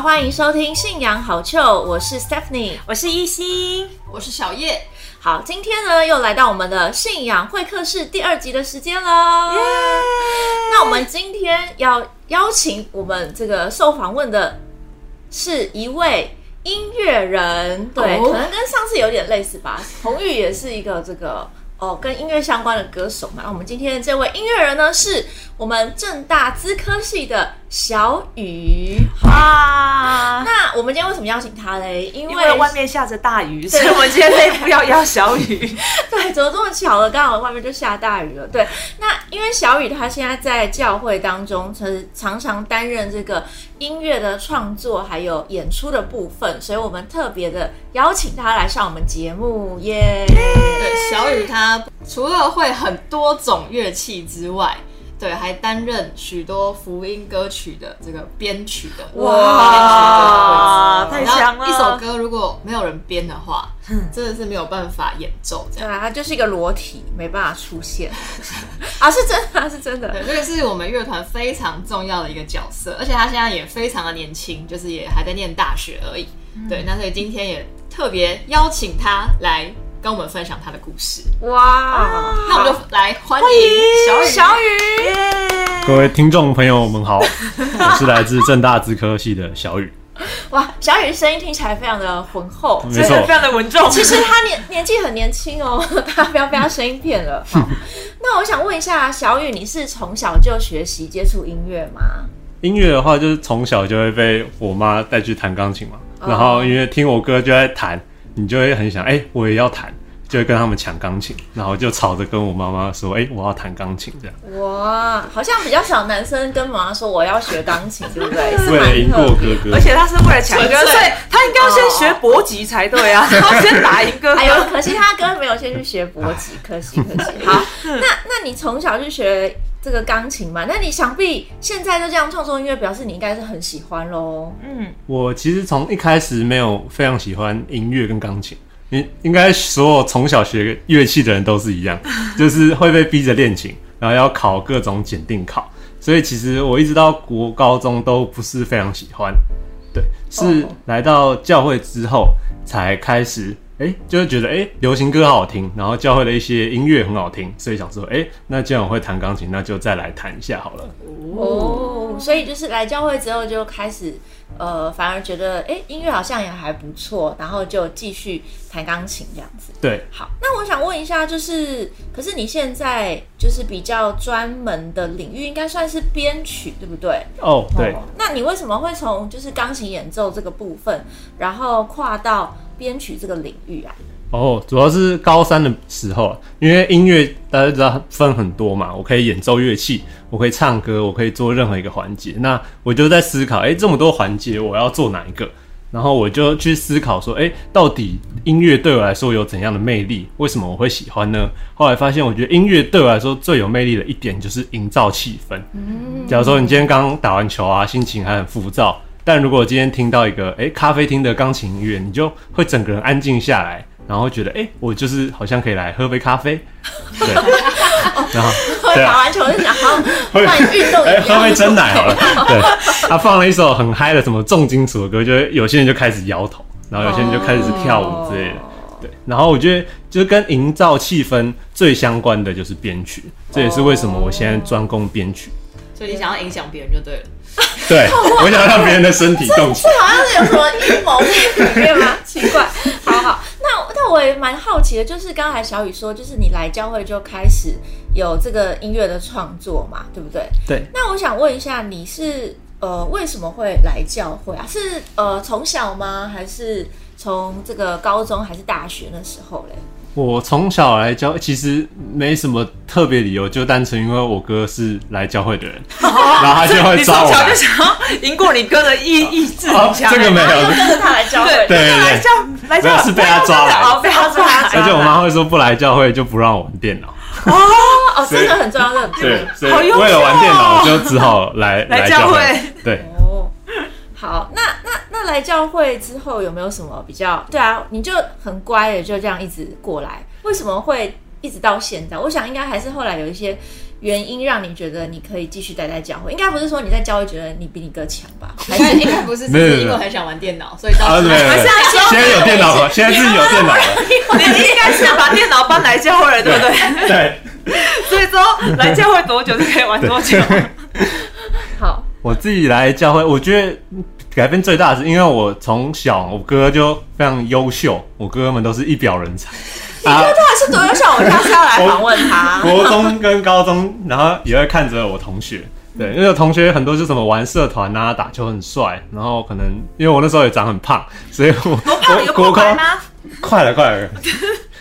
好，欢迎收听《信仰好糗》，我是 Stephanie，我是一心，我是小叶。好，今天呢又来到我们的信仰会客室第二集的时间了。那我们今天要邀请我们这个受访问的是一位音乐人，对，哦可能跟上次有点类似吧。红玉也是一个这个哦跟音乐相关的歌手嘛。那我们今天的这位音乐人呢，是我们正大资科系的小雨。哇！那我们今天为什么邀请他嘞？因为因为外面下着大雨，所以我们今天内部要邀小雨。对，怎么这么巧了？刚好外面就下大雨了。对，那因为小雨他现在在教会当中，常常常担任这个音乐的创作还有演出的部分，所以我们特别的邀请他来上我们节目耶。对，小雨他除了会很多种乐器之外，对，还担任许多福音歌曲的这个编曲的哇。太强了一首歌如果没有人编的话，真的是没有办法演奏这样。对啊，他就是一个裸体，没办法出现 啊，是真的，是真的。对，这个是我们乐团非常重要的一个角色，而且他现在也非常的年轻，就是也还在念大学而已。对，那所以今天也特别邀请他来跟我们分享他的故事。哇，那我们就来欢迎小雨。小雨，各位听众朋友们好，我是来自正大资科系的小雨，哇，小雨声音听起来非常的浑厚，没错真的非常的稳重。其实他年年纪很年轻哦，大家不要被他声音骗了。好，那我想问一下，小雨，你是从小就学习接触音乐吗？音乐的话就是从小就会被我妈带去弹钢琴嘛，哦然后因为听我哥就在弹，你就会很想，哎、我也要弹，就会跟他们抢钢琴，然后就吵着跟我妈妈说，哎、我要弹钢琴这样，哇，好像比较少男生跟妈妈说我要学钢琴，对不对？是为了赢过哥哥而，且他是为了抢歌，纯粹所以他应该要先学搏击才对啊，然后先打赢哥哥。哎呦，可惜他哥没有先去学搏击，可惜可惜。好，那那你从小就学这个钢琴嘛？那你想必现在就这样创作音乐，表示你应该是很喜欢喽。嗯，我其实从一开始没有非常喜欢音乐跟钢琴。应应该所有从小学乐器的人都是一样，就是会被逼着练琴，然后要考各种检定考，所以其实我一直到国高中都不是非常喜欢。对，是来到教会之后才开始，哎、就会觉得哎、诶流行歌好听，然后教会的一些音乐很好听，所以想说，哎、那既然我会弹钢琴，那就再来弹一下好了。哦，所以就是来教会之后就开始，呃，反而觉得哎、音乐好像也还不错，然后就继续弹钢琴这样子。对，好，那我想问一下，就是，可是你现在就是比较专门的领域，应该算是编曲，对不对？哦，对。哦那你为什么会从就是钢琴演奏这个部分，然后跨到编曲这个领域啊？哦，主要是高三的时候，因为音乐大家知道分很多嘛，我可以演奏乐器，我可以唱歌，我可以做任何一个环节。那我就在思考，哎、这么多环节，我要做哪一个？然后我就去思考说，哎、到底音乐对我来说有怎样的魅力？为什么我会喜欢呢？后来发现，我觉得音乐对我来说最有魅力的一点就是营造气氛。嗯假如说你今天刚打完球啊，心情还很浮躁，但如果今天听到一个哎、诶咖啡厅的钢琴音乐，你就会整个人安静下来，然后会觉得哎、诶我就是好像可以来喝杯咖啡，对，然后打完球就想好 会换运动哎、一样。喝杯真奶好了，对，他放了一首很嗨的什么重金属的歌，就会有些人就开始摇头，然后有些人就开始跳舞之类的。哦对，然后我觉得就是跟营造气氛最相关的就是编曲，这也是为什么我现在专攻编曲。所以你想要影响别人就对了。对，我想让别人的身体动起来。好像是有什么阴谋在里面吗？奇怪。好好，那那我也蛮好奇的，就是刚才小雨说，就是你来教会就开始有这个音乐的创作嘛，对不对？对，那我想问一下，你是呃为什么会来教会啊？是呃从小吗？还是从这个高中还是大学那时候嘞？我从小来教，其实没什么特别理由，就单纯因为我哥是来教会的人，然后他就会抓我来从小就。想要赢过你哥的意意志强。这个没有跟着他来教会。对对对来教来教是被他抓来的哦，被他抓来。而且我妈会说不来教会就不让我玩电脑，哦，真的很重要，这很重要对，为了玩电脑就只好来来教教会。对，哦，好，那来教会之后有没有什么比较？对啊，你就很乖的就这样一直过来，为什么会一直到现在？我想应该还是后来有一些原因让你觉得你可以继续待在教会？应该不是说你在教会觉得你比你哥强吧？应该应该不是，是因为我很想玩电脑，所以到啊，时候对对对，现在有电脑了，现在自己有电脑了，你应该是把电脑搬来教会了，对不对？对。所以说来教会多久就可以玩多久。好，我自己来教会，我觉得改变最大的是，因为我从小我哥就非常优秀，我哥哥们都是一表人才。啊，他是多优秀，我下次要来访问他。国中跟高中，然后也会看着我同学，对，因为同学很多是什么玩社团啊，打球很帅，然后可能因为我那时候也长很胖，所以我多胖？有国高？快了快了，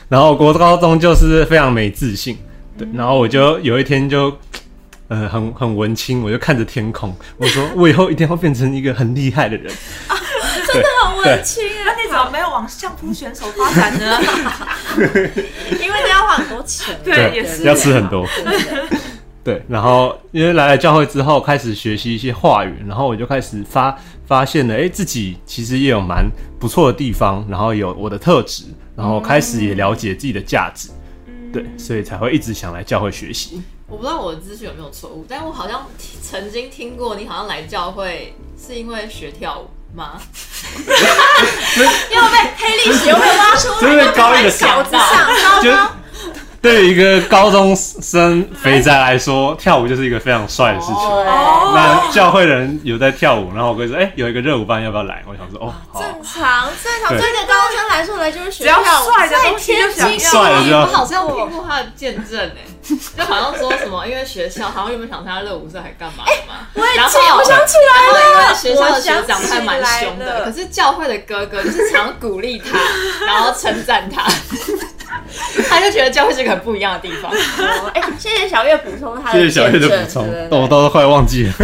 然后国高中就是非常没自信，对，然后我就有一天就。呃，很很文青，我就看着天空，我说我以后一定要变成一个很厉害的人。真的很文青那啊！你怎么没有往相扑选手发展呢？因为你要花很多钱。对也是要吃很多。对，然后因为来了教会之后，开始学习一些话语，然后我就开始发发现了，哎，自己其实也有蛮不错的地方，然后有我的特质，然后开始也了解自己的价值，对，所以才会一直想来教会学习。我不知道我的资讯有没有错误，但我好像曾经听过你好像来教会是因为学跳舞吗？又被黑历史又被挖出来，这是高一的小子上高就高。对于一个高中生肥宅来说，跳舞就是一个非常帅的事情。哦那教会人有在跳舞，然后我哥说：“哎、有一个热舞班，要不要来？”我想说：“哦，好。正常，正常，对。对一个高中生来说来就是学只要跳舞在帅的东西就天想要津帅了就要我好像听过他的见证哎、就好像说什么，因为学校好像原本想参加热舞社还干嘛的嘛，我也然后，我想起来了。因了，为学校的学长还蛮凶我想起来了的，可是教会的哥哥就是常鼓励他，然后称赞他，他就觉得教会是个很不一样的地方。哦哎，谢谢小月补充他的谢谢小月的补充对对，对我都快忘记了。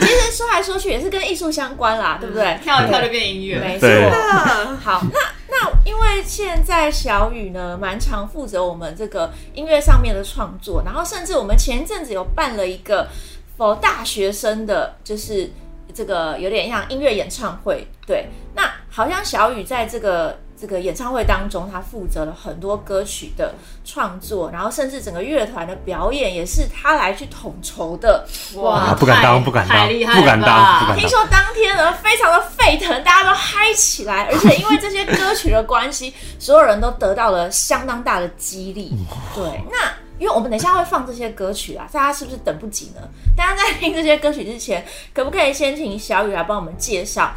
其实说来说去也是跟艺术相关啦，对不对？跳一跳就变音乐，没错。好，那那因为现在小雨呢，蛮常负责我们这个音乐上面的创作，然后甚至我们前一阵子有办了一个否大学生的，就是这个有点像音乐演唱会。对，那好像小雨在这个。这个演唱会当中，他负责了很多歌曲的创作，然后甚至整个乐团的表演也是他来去统筹的。哇，不敢当不敢当太厉害了不敢当吧不敢听说当天呢非常的沸腾，大家都嗨起来，而且因为这些歌曲的关系，所有人都得到了相当大的激励。对，那因为我们等一下会放这些歌曲啊，大家是不是等不及呢？大家在听这些歌曲之前，可不可以先请小雨来帮我们介绍？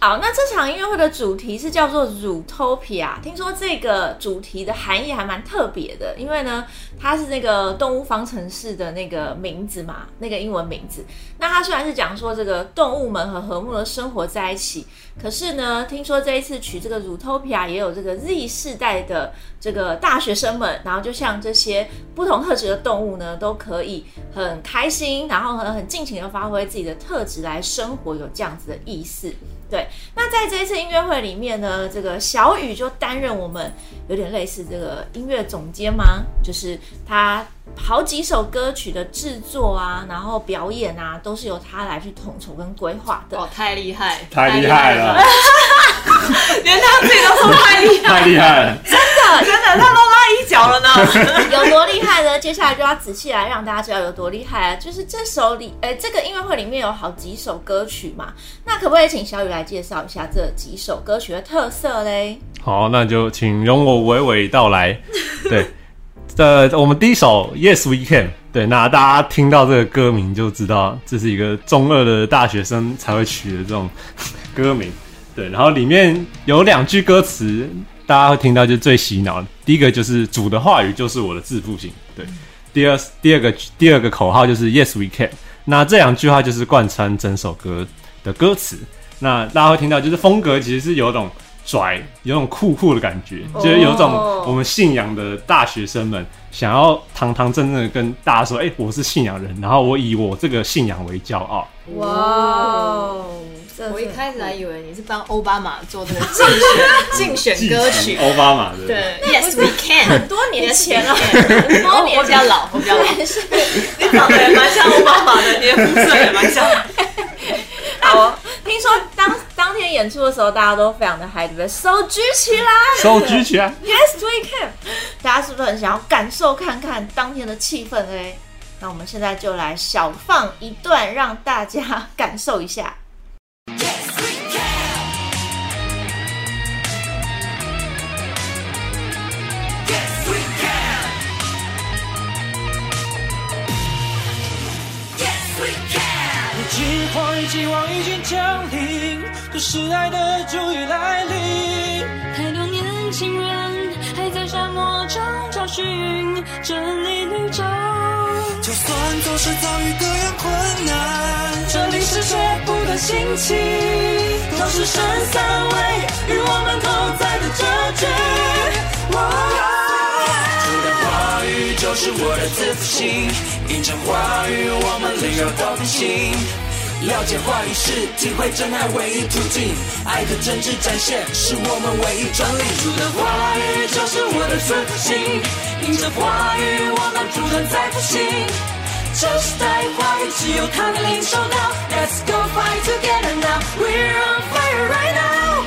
好，那这场音乐会的主题是叫做 Zootopia。听说这个主题的含义还蛮特别的，因为呢，它是那个动物方程式的那个名字嘛，那个英文名字。那它虽然是讲说这个动物们和和睦的生活在一起，可是呢，听说这一次取这个 Zootopia 也有这个 Z 世代的这个大学生们，然后就像这些不同特质的动物呢，都可以很开心，然后很很尽情的发挥自己的特质来生活，有这样子的意思。对，那在这一次音乐会里面呢，这个小雨就担任我们有点类似这个音乐总监吗？就是他好几首歌曲的制作啊，然后表演啊，都是由他来去统筹跟规划的。哦，太厉害，太厉害了，连他自己都说太厉害，太厉害了！真的真的，他都拉一脚了呢。有多厉害呢？接下来就要仔细来让大家知道有多厉害啊！就是这首里，呃，这个音乐会里面有好几首歌曲嘛，那可不可以请小雨来介绍一下这几首歌曲的特色嘞？好，那就请容我娓娓道来。对，呃，我们第一首《Yes We Can》，对，那大家听到这个歌名就知道，这是一个中二的大学生才会取的这种歌名。对，然后里面有两句歌词，大家会听到就最洗脑的。第一个就是“主的话语就是我的致富性”，对。第二第二个第二个口号就是 “Yes We Can”。那这两句话就是贯穿整首歌的歌词。那大家会听到，就是风格其实是有种拽，有种酷酷的感觉，就是有种我们信仰的大学生们想要堂堂正正的跟大家说：“哎、我是信仰人，然后我以我这个信仰为骄傲。我一开始还以为你是帮奥巴马做这个竞选 竞选歌曲，奥巴马的，对，Yes we can，很 多年前了，很很 多我年我比较老，我比较老。是你长得也蛮像奥巴马的，你的肤色也蛮像。好哦。听说当当天天演出的时候，大家都非常的嗨，对不对？手举起来，手举起来。Yes, we can！大家是不是很想要感受看看当天的气氛嘞？那我们现在就来小放一段，让大家感受一下。今话语期望已经降临，这是爱的主已来临。太多年轻人还在沙漠中找寻真理绿洲。就算总是遭遇各样困难，这里是却不断兴起，都是神三位与我们同在的证据。主的话语就是我的自负心，印证话语，我们领受到定心。了解话语是体会真爱唯一途径，爱的真挚展现是我们唯一专利。主的话语就是我的自负心，印着话语，我们不断在复兴。这时代话语只有他能领受到。Let's go fight together now, we're on fire right now。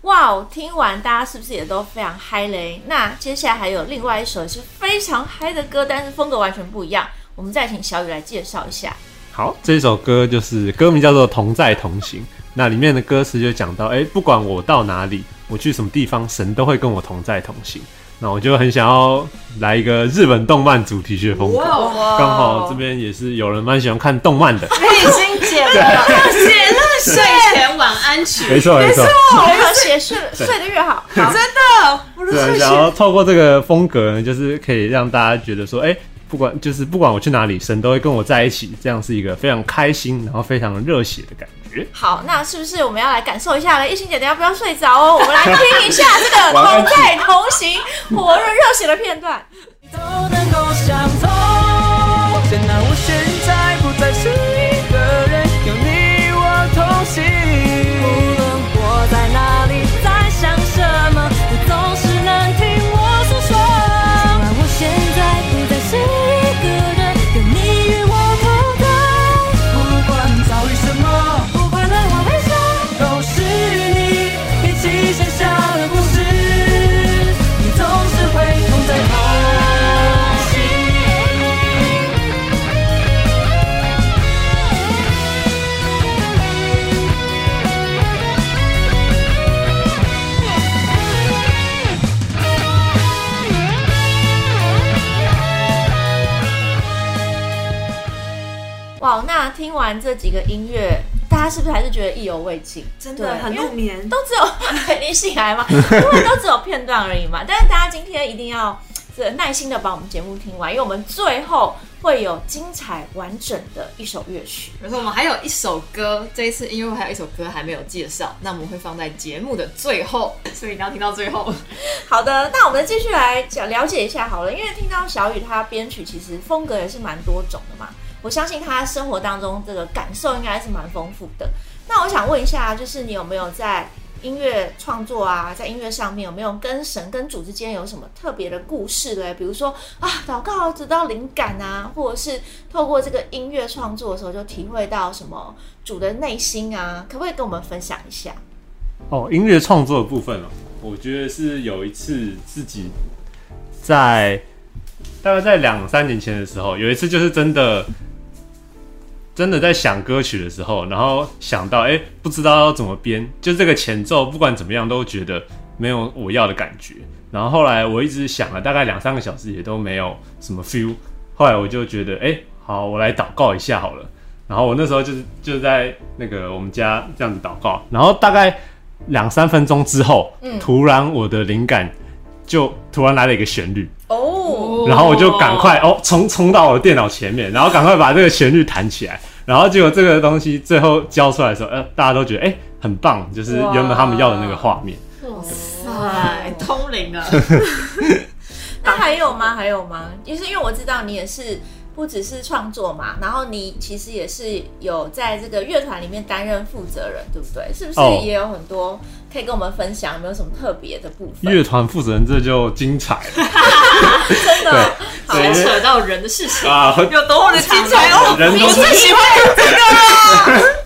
哇哦！听完大家是不是也都非常嗨嘞？那接下来还有另外一首也是非常嗨的歌，但是风格完全不一样。我们再请小雨来介绍一下。好，这首歌就是歌名叫做《同在同行》，那里面的歌词就讲到，哎、不管我到哪里，我去什么地方，神都会跟我同在同行。那我就很想要来一个日本动漫主题曲的风格，哇刚好这边也是有人蛮喜欢看动漫的，内心解了，写了睡前晚安曲，没错。没错，越和谐睡睡得越好。好，真的，我的对，睡想要前透过这个风格呢，就是可以让大家觉得说，哎、不管就是不管我去哪里，神都会跟我在一起，这样是一个非常开心，然后非常热血的感觉。好，那是不是我们要来感受一下了？一心姐，等一下不要睡着哦，我们来听一下这个同在同行火热热血的片段。都能够想通。现在，我现在不再是完这几个音乐，大家是不是还是觉得意犹未尽？真的很入眠。都只有 你醒来嘛，因为都只有片段而已嘛。但是大家今天一定要这耐心的把我们节目听完，因为我们最后会有精彩完整的一首乐曲。可是我们还有一首歌，这一次音乐会还有一首歌还没有介绍，那我们会放在节目的最后，所以你要听到最后。好的，那我们继续来讲了解一下好了，因为听到小雨他编曲其实风格也是蛮多种的嘛，我相信他生活当中这个感受应该是蛮丰富的。那我想问一下，就是你有没有在音乐创作啊，在音乐上面有没有跟神跟主之间有什么特别的故事嘞？比如说啊，祷告得到灵感啊，或者是透过这个音乐创作的时候就体会到什么主的内心啊，可不可以跟我们分享一下？哦，音乐创作的部分哦，我觉得是有一次自己在大概在两三年前的时候，有一次就是真的真的在想歌曲的时候，然后想到哎、诶不知道要怎么编，就这个前奏不管怎么样都觉得没有我要的感觉。然后后来我一直想了大概两三个小时，也都没有什么 feel。后来我就觉得，哎、好，我来祷告一下好了。然后我那时候就是就在那个我们家这样子祷告，然后大概两三分钟之后，突然我的灵感就突然来了一个旋律，哦，然后我就赶快哦冲冲到我的电脑前面，然后赶快把这个旋律弹起来，然后结果这个东西最后交出来的时候，呃，大家都觉得哎、很棒，就是原本他们要的那个画面。哇塞，通灵啊，那还有吗？还有吗？就是因为我知道你也是不只是创作嘛，然后你其实也是有在这个乐团里面担任负责人，对不对？是不是哦也有很多可以跟我们分享？有没有什么特别的部分？乐团负责人这就精彩了 真的牵扯到人的事情。啊！有多么的精彩哦！人都我最喜欢这个了。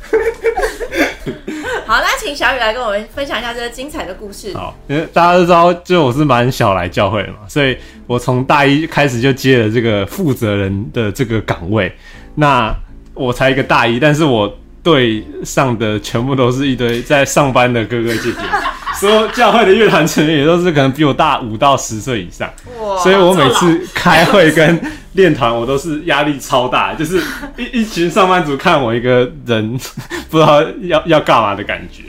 好，那请小雨来跟我们分享一下这个精彩的故事。好，因为大家都知道，就我是蛮小来教会的嘛，所以我从大一开始就接了这个负责人的这个岗位。那我才一个大一，但是我对上的全部都是一堆在上班的哥哥姐姐，所有教会的乐团成员也都是可能比我大五到十岁以上。哇所以我每次开会跟练团，我都是压力超大，就是 一一群上班族看我一个人，不知道要要干嘛的感觉。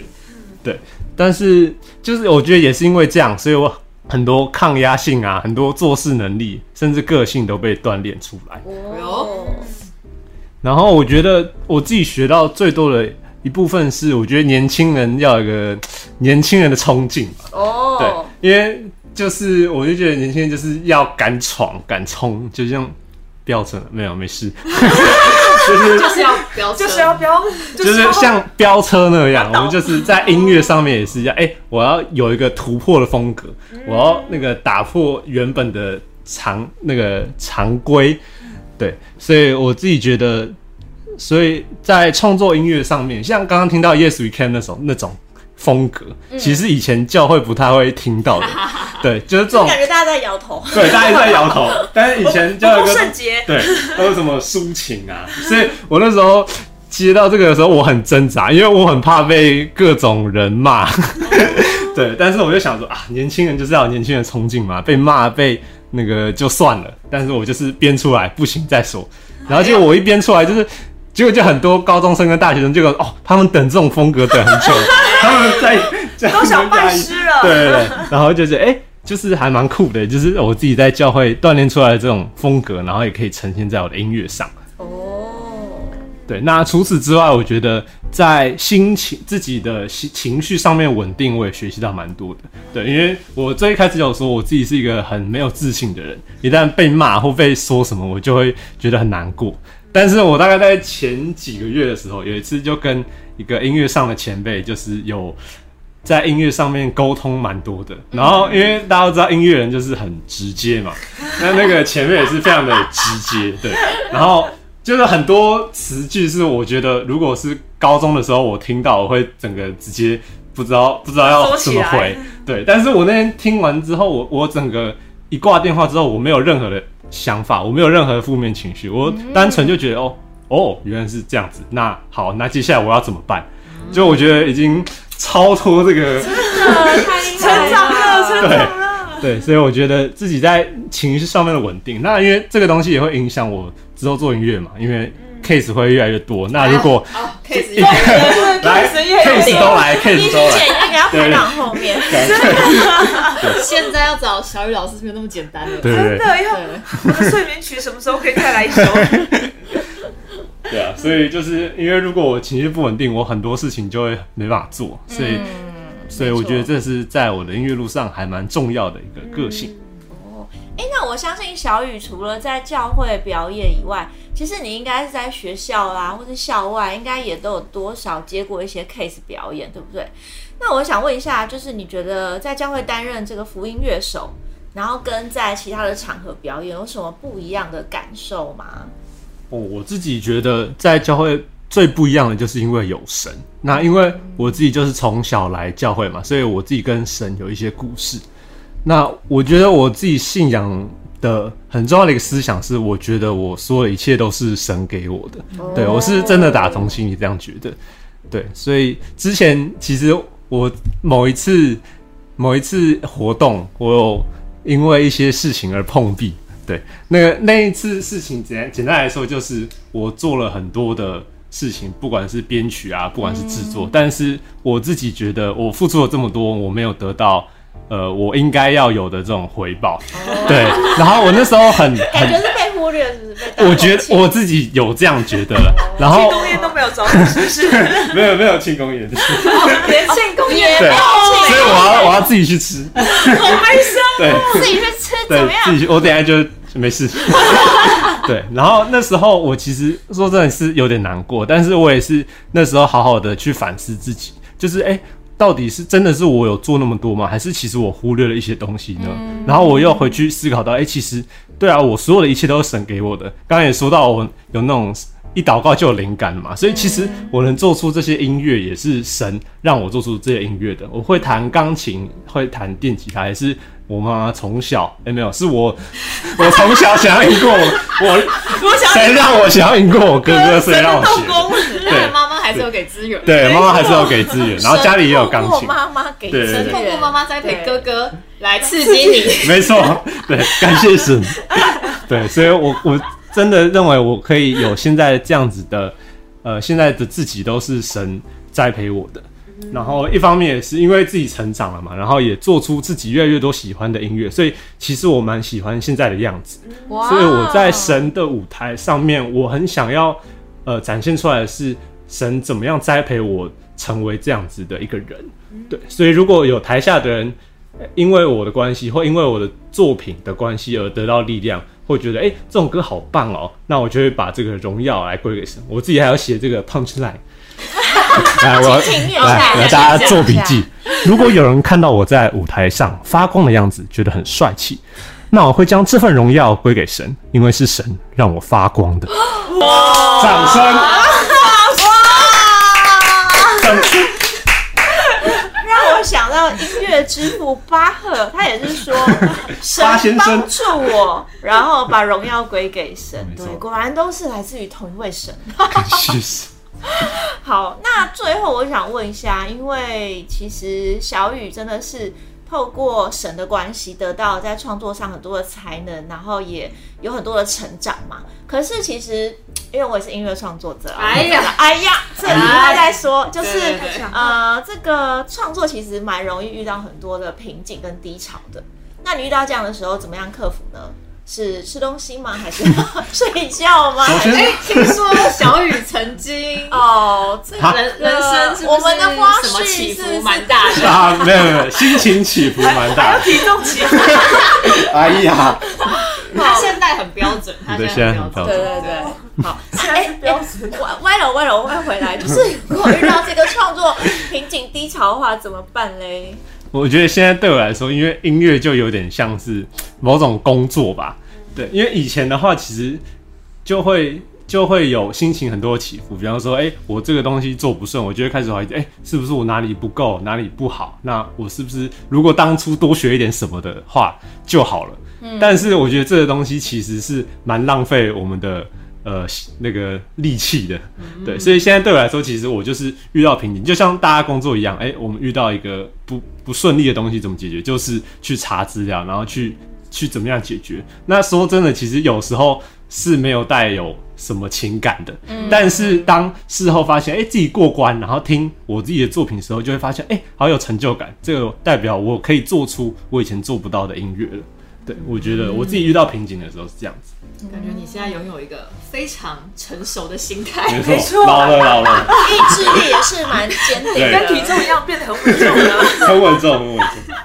对，但是就是我觉得也是因为这样，所以我很多抗压性啊，很多做事能力，甚至个性都被锻炼出来。哦，然后我觉得我自己学到最多的一部分是，我觉得年轻人要有一个 年轻人的冲劲吧。对哦，，因为就是我就觉得年轻人就是要敢闯、敢冲，就像飙车没有没事，就是就是要飙，就是要飙，就是像飙车那样，我们就是在音乐上面也是一样。哎、我要有一个突破的风格，我要那个打破原本的常那个常规。对，所以我自己觉得，所以在创作音乐上面，像刚刚听到 Yes We Can 那种那种风格，其实以前教会不太会听到的。对，就是这种感觉大家在摇头。对，大家一直在摇头，但是以前就有一个圣洁，对，都有什么抒情啊，所以我那时候接到这个的时候，我很挣扎，因为我很怕被各种人骂。对，但是我就想说啊，年轻人就是要有年轻人冲劲嘛，被骂被那个就算了，但是我就是编出来，不行再说。然后结果我一编出来，就是结果就很多高中生跟大学生，结果哦，他们等这种风格等很久，他们在在都想拜师了。对对对，然后就是哎、就是还蛮酷的，就是我自己在教会锻炼出来的这种风格，然后也可以呈现在我的音乐上。哦，对，那除此之外，我觉得在心情自己的情情绪上面稳定，我也学习到蛮多的。对，因为我最一开始有说我自己是一个很没有自信的人，一旦被骂或被说什么，我就会觉得很难过。但是我大概在前几个月的时候，有一次就跟一个音乐上的前辈，就是有在音乐上面沟通蛮多的。然后因为大家都知道音乐人就是很直接嘛，那那个前辈也是非常的直接，对。然后就是很多词句是我觉得，如果是高中的时候我听到，我会整个直接不知道不知道要怎么回。对，但是我那天听完之后，我我整个一挂电话之后，我没有任何的想法，我没有任何的负面情绪，我单纯就觉得哦哦，原来是这样子。那好，那接下来我要怎么办？就我觉得已经超脱这个。真的太成长了，成对长了。对，所以我觉得自己在情绪上面的稳定，那因为这个东西也会影响我之后做音乐嘛，因为 case 会越来越多。那如果哦，case 对对对来有 case 都来，case 直都来，要排到后面。现在要找小雨老师是没有那么简单的。对对对真的要对，我的睡眠曲什么时候可以再来一首？对啊，所以就是因为如果我情绪不稳定，我很多事情就会没办法做，所以、所以我觉得这是在我的音乐路上还蛮重要的一个个性。哎、那我相信小雨除了在教会表演以外，其实你应该是在学校啦，或是校外，应该也都有多少接过一些 case 表演，对不对？那我想问一下，就是你觉得在教会担任这个福音乐手，然后跟在其他的场合表演有什么不一样的感受吗？哦，我自己觉得在教会最不一样的，就是因为有神。那因为我自己就是从小来教会嘛，所以我自己跟神有一些故事。那我觉得我自己信仰的很重要的一个思想是，我觉得我所有的一切都是神给我的。对我是真的打从心里这样觉得。对，所以之前其实我某一次某一次活动，我有因为一些事情而碰壁。对，那个那一次事情简简单来说，就是我做了很多的事情，不管是编曲啊，不管是制作，但是我自己觉得我付出了这么多，我没有得到呃我应该要有的这种回报。对，然后我那时候很 很感觉是被忽略，是不是？被我觉得我自己有这样觉得了，然后庆功宴都没有找你，是不是？没有没有庆功宴，连庆功宴对，没有所以我要我要自己去吃，好悲伤。对自己去吃怎么，样？自己去，我等下就没事。对，然后那时候我其实说真的是有点难过，但是我也是那时候好好的去反思自己，就是哎、到底是真的是我有做那么多吗？还是其实我忽略了一些东西呢？然后我又回去思考到，哎、其实对啊，我所有的一切都是神给我的。刚刚也说到我有那种。一祷告就有灵感嘛。所以其实我能做出这些音乐，也是神让我做出这些音乐的。我会弹钢琴，会弹电吉他，也是我妈妈从小，哎、没有，是我 我从小想要赢过我，我谁让我想要赢过我哥哥，谁让我学的？但是妈妈还是有给资源，对，妈妈还是要给资源，然后家里也有钢琴妈妈给对对对资源透过妈妈栽培哥哥来刺激你。没错，对，感谢神。对，所以我我真的认为我可以有现在这样子的，呃，现在的自己都是神栽培我的。然后一方面也是因为自己成长了嘛，然后也做出自己越来越多喜欢的音乐，所以其实我蛮喜欢现在的样子。哇所以我在神的舞台上面，我很想要呃展现出来的是神怎么样栽培我成为这样子的一个人。对，所以如果有台下的人呃因为我的关系，或因为我的作品的关系而得到力量，会觉得哎、诶这种歌好棒哦，那我就会把这个荣耀来归给神。我自己还要写这个 punch line。来，我来，大家做笔记。如果有人看到我在舞台上发光的样子，觉得很帅气，那我会将这份荣耀归给神，因为是神让我发光的。掌声！掌声！让我想到音乐之父巴赫，他也是说 神帮助我，然后把荣耀归给神。对，果然都是来自于同一位神。感谢神。好，那最后我想问一下，因为其实小雨真的是透过神的关系得到在创作上很多的才能，然后也有很多的成长嘛。可是其实因为我也是音乐创作者啊，哎呀哎呀，这以后再说，就是对对对呃，这个创作其实蛮容易遇到很多的瓶颈跟低潮的。那你遇到这样的时候，怎么样克服呢？是吃东西吗？还是睡觉吗？首先哎，听说小雨曾经 哦，这人人生是不是我们的花什么絮起伏是是蛮大的？啊，没有没有，心情起伏蛮大的。体重起伏，哎呀，他现在很标准，他对现在很标现在很标准。对对对，好，现在是标准。歪歪了歪了歪回来，就是如果遇到这个创作瓶颈低潮的话，怎么办嘞？我觉得现在对我来说，因为音乐就有点像是某种工作吧。对，因为以前的话，其实就会就会有心情很多起伏。比方说，哎、我这个东西做不顺，我就会开始怀疑，哎、是不是我哪里不够，哪里不好？那我是不是如果当初多学一点什么的话就好了？嗯但是我觉得这个东西其实是蛮浪费我们的呃那个力气的，对，所以现在对我来说，其实我就是遇到瓶颈，就像大家工作一样，哎、我们遇到一个不不顺利的东西怎么解决？就是去查资料，然后去去怎么样解决。那说真的，其实有时候是没有带有什么情感的，但是当事后发现，哎、自己过关，然后听我自己的作品的时候，就会发现，哎、好有成就感。这个代表我可以做出我以前做不到的音乐了。对，我觉得我自己遇到瓶颈的时候是这样子，感觉你现在拥有一个非常成熟的心态。没错，老了老了，意志力也是蛮坚定，跟体重一样变得很稳重了。很稳重，很稳重。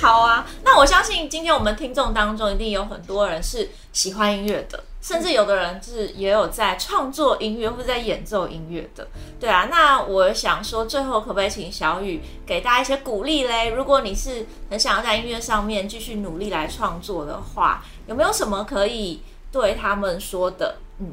好啊，那我相信今天我们听众当中一定有很多人是喜欢音乐的，甚至有的人是也有在创作音乐或者在演奏音乐的。对啊，那我想说，最后可不可以请小雨给大家一些鼓励嘞？如果你是很想要在音乐上面继续努力来创作的话，有没有什么可以对他们说的？嗯，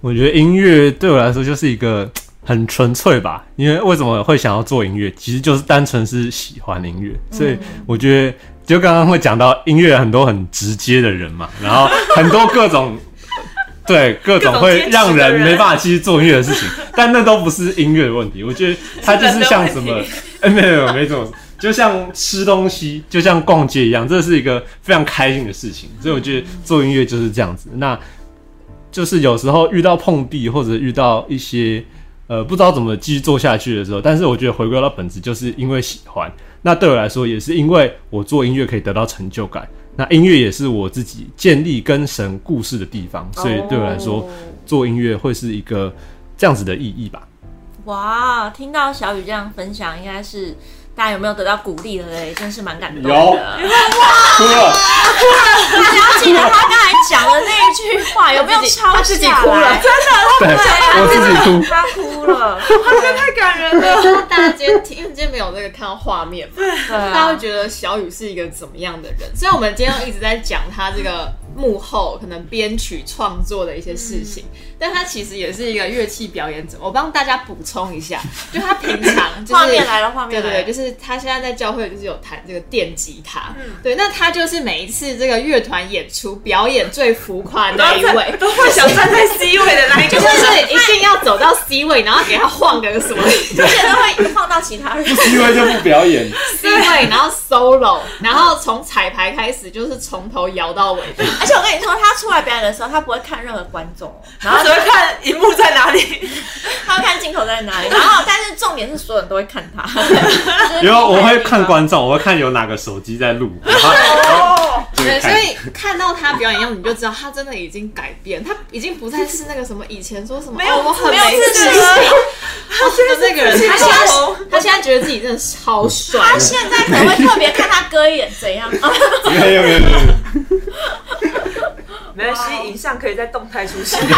我觉得音乐对我来说就是一个很纯粹吧，因为为什么会想要做音乐，其实就是单纯是喜欢音乐，所以我觉得就刚刚会讲到音乐很多很直接的人嘛，然后很多各种。对各种会让人没办法继续做音乐的事情，但那都不是音乐的问题。我觉得它就是像什么，哎，没有没有没这种，就像吃东西，就像逛街一样，这是一个非常开心的事情。所以我觉得做音乐就是这样子。那就是有时候遇到碰壁，或者遇到一些呃不知道怎么继续做下去的时候，但是我觉得回归到本质，就是因为喜欢。那对我来说，也是因为我做音乐可以得到成就感。那音乐也是我自己建立跟神故事的地方，所以对我来说，哦做音乐会是一个这样子的意义吧。哇，听到小雨这样分享，应该是大家有没有得到鼓励了嘞？真是蛮感动的。有哭了，大家记得他刚才讲的那一句话，有没有抄他自己下哭了来对，我自己哭。他哭了，太感人了。对，大家今天听，因为今天没有那个看到画面嘛，大家啊会觉得小雨是一个怎么样的人？所以我们今天一直在讲他这个幕后可能编曲创作的一些事情，但他其实也是一个乐器表演者。我帮大家补充一下，就他平常就是画面来了，画面来了，对对对，就是他现在在教会就是有弹这个电吉他，嗯。对，那他就是每一次这个乐团演出表演最浮夸的那一位，都会想站在 C 位的那一个，就是一定要走到 C 位，然后给他晃个什么？而且他会放到其他人。，C 位就不表演，C 位，然后 solo，然后从彩排开始就是从头摇到尾 且我跟你说，他出来表演的时候，他不会看任何观众哦，然后他只会看荧幕在哪里。他会看镜头在哪里，然后但是重点是所有人都会看他。就是因为我会看观众，我会看有哪个手机在录，对，所以看到他表演样子，你就知道他真的已经改变，他已经不再是那个什么以前说什么没有哦我很没有自信自信的那个人，他现在他现在觉得自己真的超帅，他现在可能会特别看他哥演怎样。没有没有没有，没关系，影像可以在动态出现。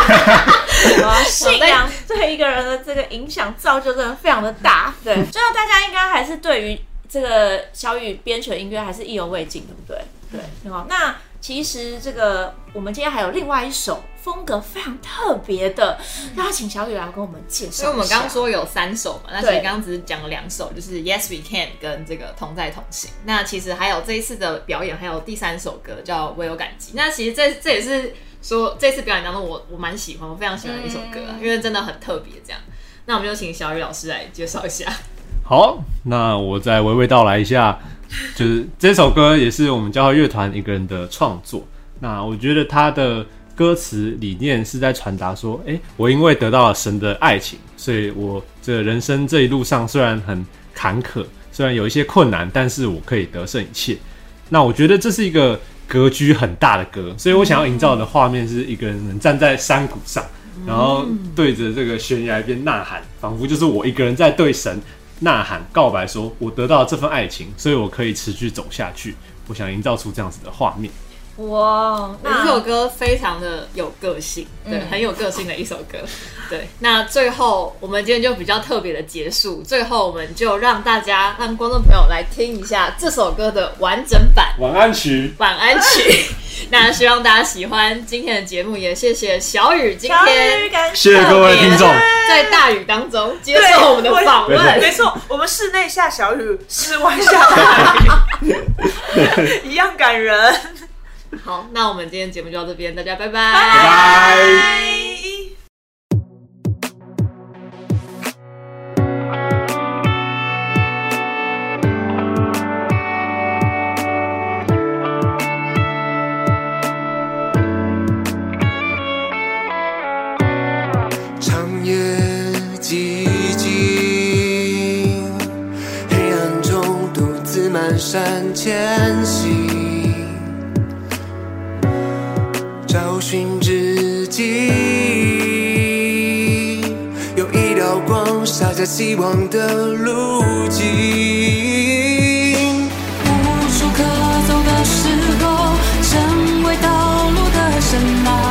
信仰对一个人的这个影响造就真的非常的大。对，最 后大家应该还是对于这个小雨编曲的音乐还是意犹未尽，对不对？对，好，那其实这个我们今天还有另外一首风格非常特别的，要请小雨来跟我们介绍。所以我们刚刚说有三首嘛，那其实对刚刚只是讲了两首，就是 Yes We Can 跟这个同在同行。那其实还有这一次的表演，还有第三首歌叫《唯有感激》。那其实这这也是说这次表演当中我我蛮喜欢，我非常喜欢的一首歌啊，因为真的很特别。这样，那我们就请小雨老师来介绍一下。好，那我再娓娓道来一下，就是这首歌也是我们教会乐团一个人的创作。那我觉得他的歌词理念是在传达说，诶，我因为得到了神的爱情，所以我这人生这一路上虽然很坎坷，虽然有一些困难，但是我可以得胜一切。那我觉得这是一个格局很大的歌，所以我想要营造的画面是一个人站在山谷上，然后对着这个悬崖边呐喊，仿佛就是我一个人在对神呐喊告白，说我得到这份爱情，所以我可以持续走下去。我想营造出这样子的画面。哇，这首歌非常的有个性，对，嗯很有个性的一首歌。对，那最后我们今天就比较特别的结束，最后我们就让大家让观众朋友来听一下这首歌的完整版晚安曲，晚安曲。那希望大家喜欢今天的节目，也谢谢小雨今天谢谢各位听众。在大雨当中接受我们的访问。没错，我们室内下小雨，室外下大雨，一样感人。好，那我们今天节目就到这边，大家拜拜。拜拜。拜。长夜寂静，黑暗中独自蹒跚前希望的路径。无处可走的时候，成为道路的神马。